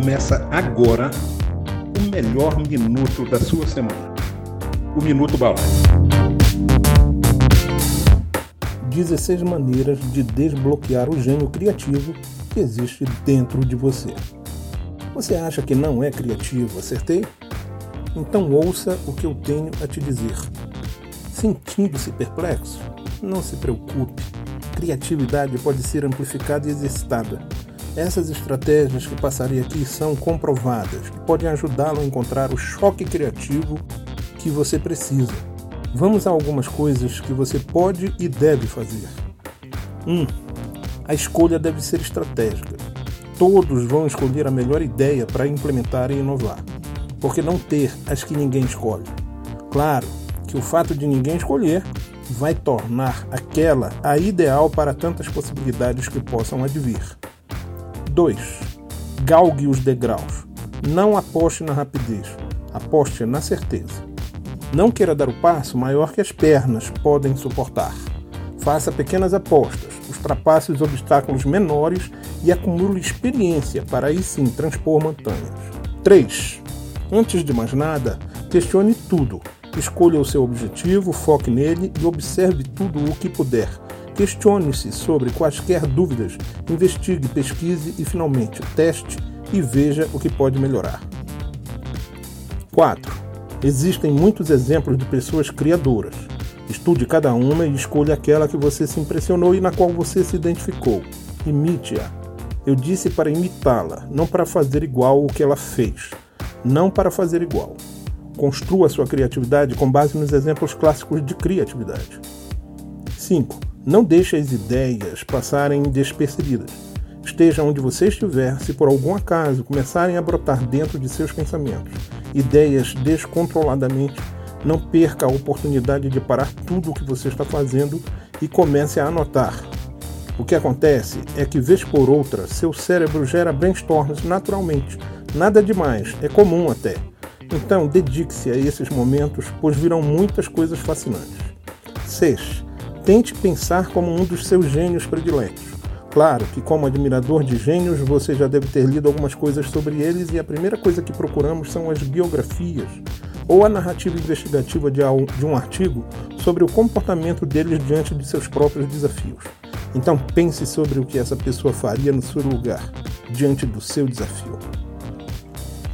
Começa agora o melhor minuto da sua semana. O Minuto Balada. 16 maneiras de desbloquear o gênio criativo que existe dentro de você. Você acha que não é criativo? Acertei? Então ouça o que eu tenho a te dizer. Sentindo-se perplexo? Não se preocupe. Criatividade pode ser amplificada e exercitada. Essas estratégias que passarei aqui são comprovadas, que podem ajudá-lo a encontrar o choque criativo que você precisa. Vamos a algumas coisas que você pode e deve fazer. 1. Um, a escolha deve ser estratégica. Todos vão escolher a melhor ideia para implementar e inovar, porque não ter as que ninguém escolhe. Claro que o fato de ninguém escolher vai tornar aquela a ideal para tantas possibilidades que possam advir. 2. Galgue os degraus. Não aposte na rapidez, aposte na certeza. Não queira dar o passo maior que as pernas podem suportar. Faça pequenas apostas, ultrapasse os obstáculos menores e acumule experiência para aí sim transpor montanhas. 3. Antes de mais nada, questione tudo. Escolha o seu objetivo, foque nele e observe tudo o que puder. Questione-se sobre quaisquer dúvidas, investigue, pesquise e finalmente teste e veja o que pode melhorar. 4. Existem muitos exemplos de pessoas criadoras. Estude cada uma e escolha aquela que você se impressionou e na qual você se identificou. Imite-a. Eu disse para imitá-la, não para fazer igual o que ela fez. Não para fazer igual. Construa sua criatividade com base nos exemplos clássicos de criatividade. 5. Não deixe as ideias passarem despercebidas. Esteja onde você estiver, se por algum acaso começarem a brotar dentro de seus pensamentos ideias descontroladamente, não perca a oportunidade de parar tudo o que você está fazendo e comece a anotar. O que acontece é que, vez por outra, seu cérebro gera brainstorms naturalmente. Nada demais, é comum até. Então, dedique-se a esses momentos, pois virão muitas coisas fascinantes. 6. Tente pensar como um dos seus gênios prediletos. Claro que, como admirador de gênios, você já deve ter lido algumas coisas sobre eles, e a primeira coisa que procuramos são as biografias ou a narrativa investigativa de um artigo sobre o comportamento deles diante de seus próprios desafios. Então pense sobre o que essa pessoa faria no seu lugar, diante do seu desafio.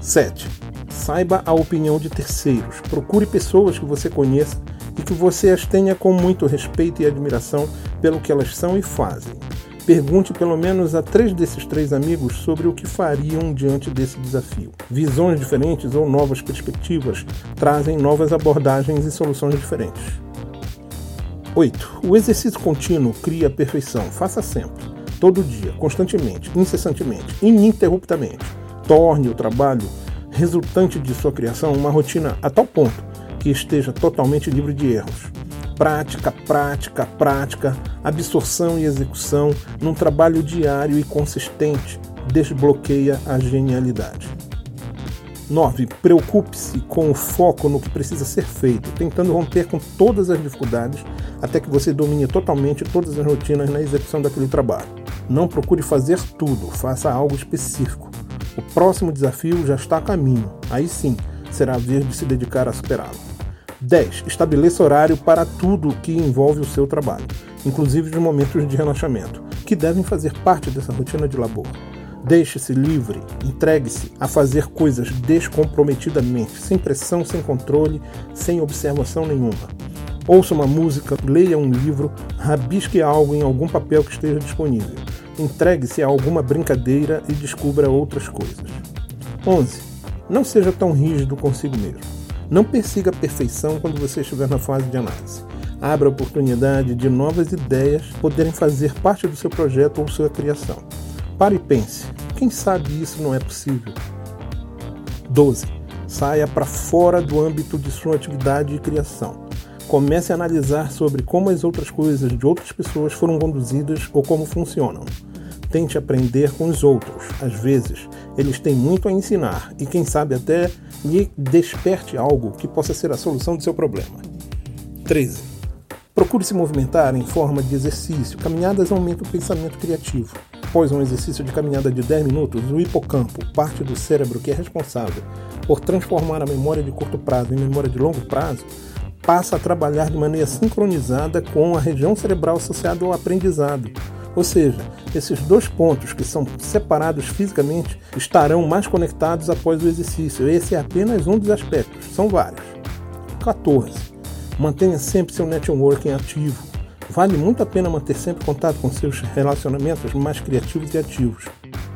7. Saiba a opinião de terceiros. Procure pessoas que você conheça que você as tenha com muito respeito e admiração pelo que elas são e fazem. Pergunte pelo menos a três desses três amigos sobre o que fariam diante desse desafio. Visões diferentes ou novas perspectivas trazem novas abordagens e soluções diferentes. 8. O exercício contínuo cria perfeição. Faça sempre, todo dia, constantemente, incessantemente, ininterruptamente. Torne o trabalho resultante de sua criação uma rotina a tal ponto que esteja totalmente livre de erros prática, prática, prática, absorção e execução num trabalho diário e consistente desbloqueia a genialidade. 9. Preocupe-se com o foco no que precisa ser feito, tentando romper com todas as dificuldades até que você domine totalmente todas as rotinas na execução daquele trabalho. Não procure fazer tudo, faça algo específico. O próximo desafio já está a caminho, aí sim será a vez de se dedicar a superá-lo. 10. Estabeleça horário para tudo que envolve o seu trabalho, inclusive os momentos de relaxamento, que devem fazer parte dessa rotina de labor. Deixe-se livre, entregue-se a fazer coisas descomprometidamente, sem pressão, sem controle, sem observação nenhuma. Ouça uma música, leia um livro, rabisque algo em algum papel que esteja disponível. Entregue-se a alguma brincadeira e descubra outras coisas. 11. Não seja tão rígido consigo mesmo. Não persiga a perfeição quando você estiver na fase de análise. Abra a oportunidade de novas ideias poderem fazer parte do seu projeto ou sua criação. Pare e pense: quem sabe isso não é possível? 12. Saia para fora do âmbito de sua atividade e criação. Comece a analisar sobre como as outras coisas de outras pessoas foram conduzidas ou como funcionam. Tente aprender com os outros. Às vezes, eles têm muito a ensinar e, quem sabe, até lhe desperte algo que possa ser a solução do seu problema. 13. Procure se movimentar em forma de exercício. Caminhadas aumentam o pensamento criativo. Após um exercício de caminhada de 10 minutos, o hipocampo, parte do cérebro que é responsável por transformar a memória de curto prazo em memória de longo prazo, passa a trabalhar de maneira sincronizada com a região cerebral associada ao aprendizado. Ou seja, esses dois pontos que são separados fisicamente estarão mais conectados após o exercício. Esse é apenas um dos aspectos, são vários. 14. Mantenha sempre seu networking ativo. Vale muito a pena manter sempre contato com seus relacionamentos mais criativos e ativos.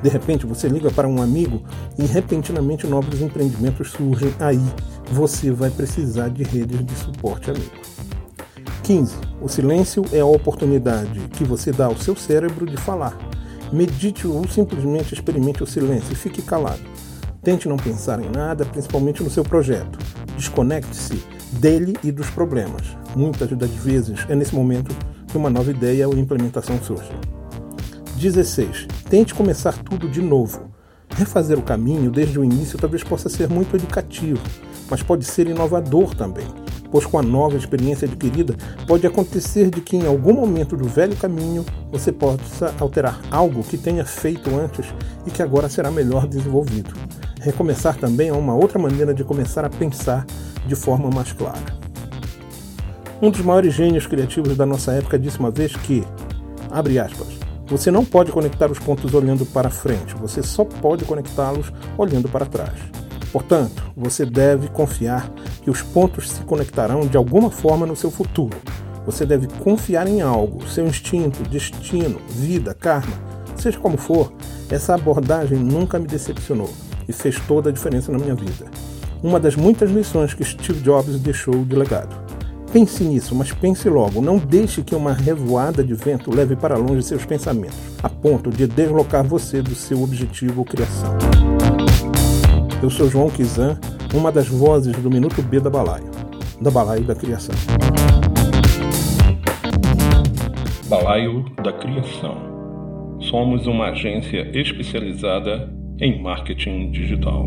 De repente você liga para um amigo e repentinamente novos empreendimentos surgem aí. Você vai precisar de redes de suporte amigo. 15. O silêncio é a oportunidade que você dá ao seu cérebro de falar. Medite ou simplesmente experimente o silêncio e fique calado. Tente não pensar em nada, principalmente no seu projeto. Desconecte-se dele e dos problemas. Muitas das vezes é nesse momento que uma nova ideia ou implementação surge. 16. Tente começar tudo de novo. Refazer o caminho desde o início talvez possa ser muito educativo, mas pode ser inovador também, pois com a nova experiência adquirida, pode acontecer de que em algum momento do velho caminho você possa alterar algo que tenha feito antes e que agora será melhor desenvolvido. Recomeçar também é uma outra maneira de começar a pensar de forma mais clara. Um dos maiores gênios criativos da nossa época disse uma vez que, abre aspas, você não pode conectar os pontos olhando para frente, você só pode conectá-los olhando para trás. Portanto, você deve confiar que os pontos se conectarão de alguma forma no seu futuro. Você deve confiar em algo, seu instinto, destino, vida, karma, seja como for, essa abordagem nunca me decepcionou e fez toda a diferença na minha vida. Uma das muitas lições que Steve Jobs deixou de legado. Pense nisso, mas pense logo. Não deixe que uma revoada de vento leve para longe seus pensamentos, a ponto de deslocar você do seu objetivo ou criação. Eu sou João Kizan, uma das vozes do Minuto B da Balaio, da Balaio da Criação. Balaio da Criação. Somos uma agência especializada em marketing digital.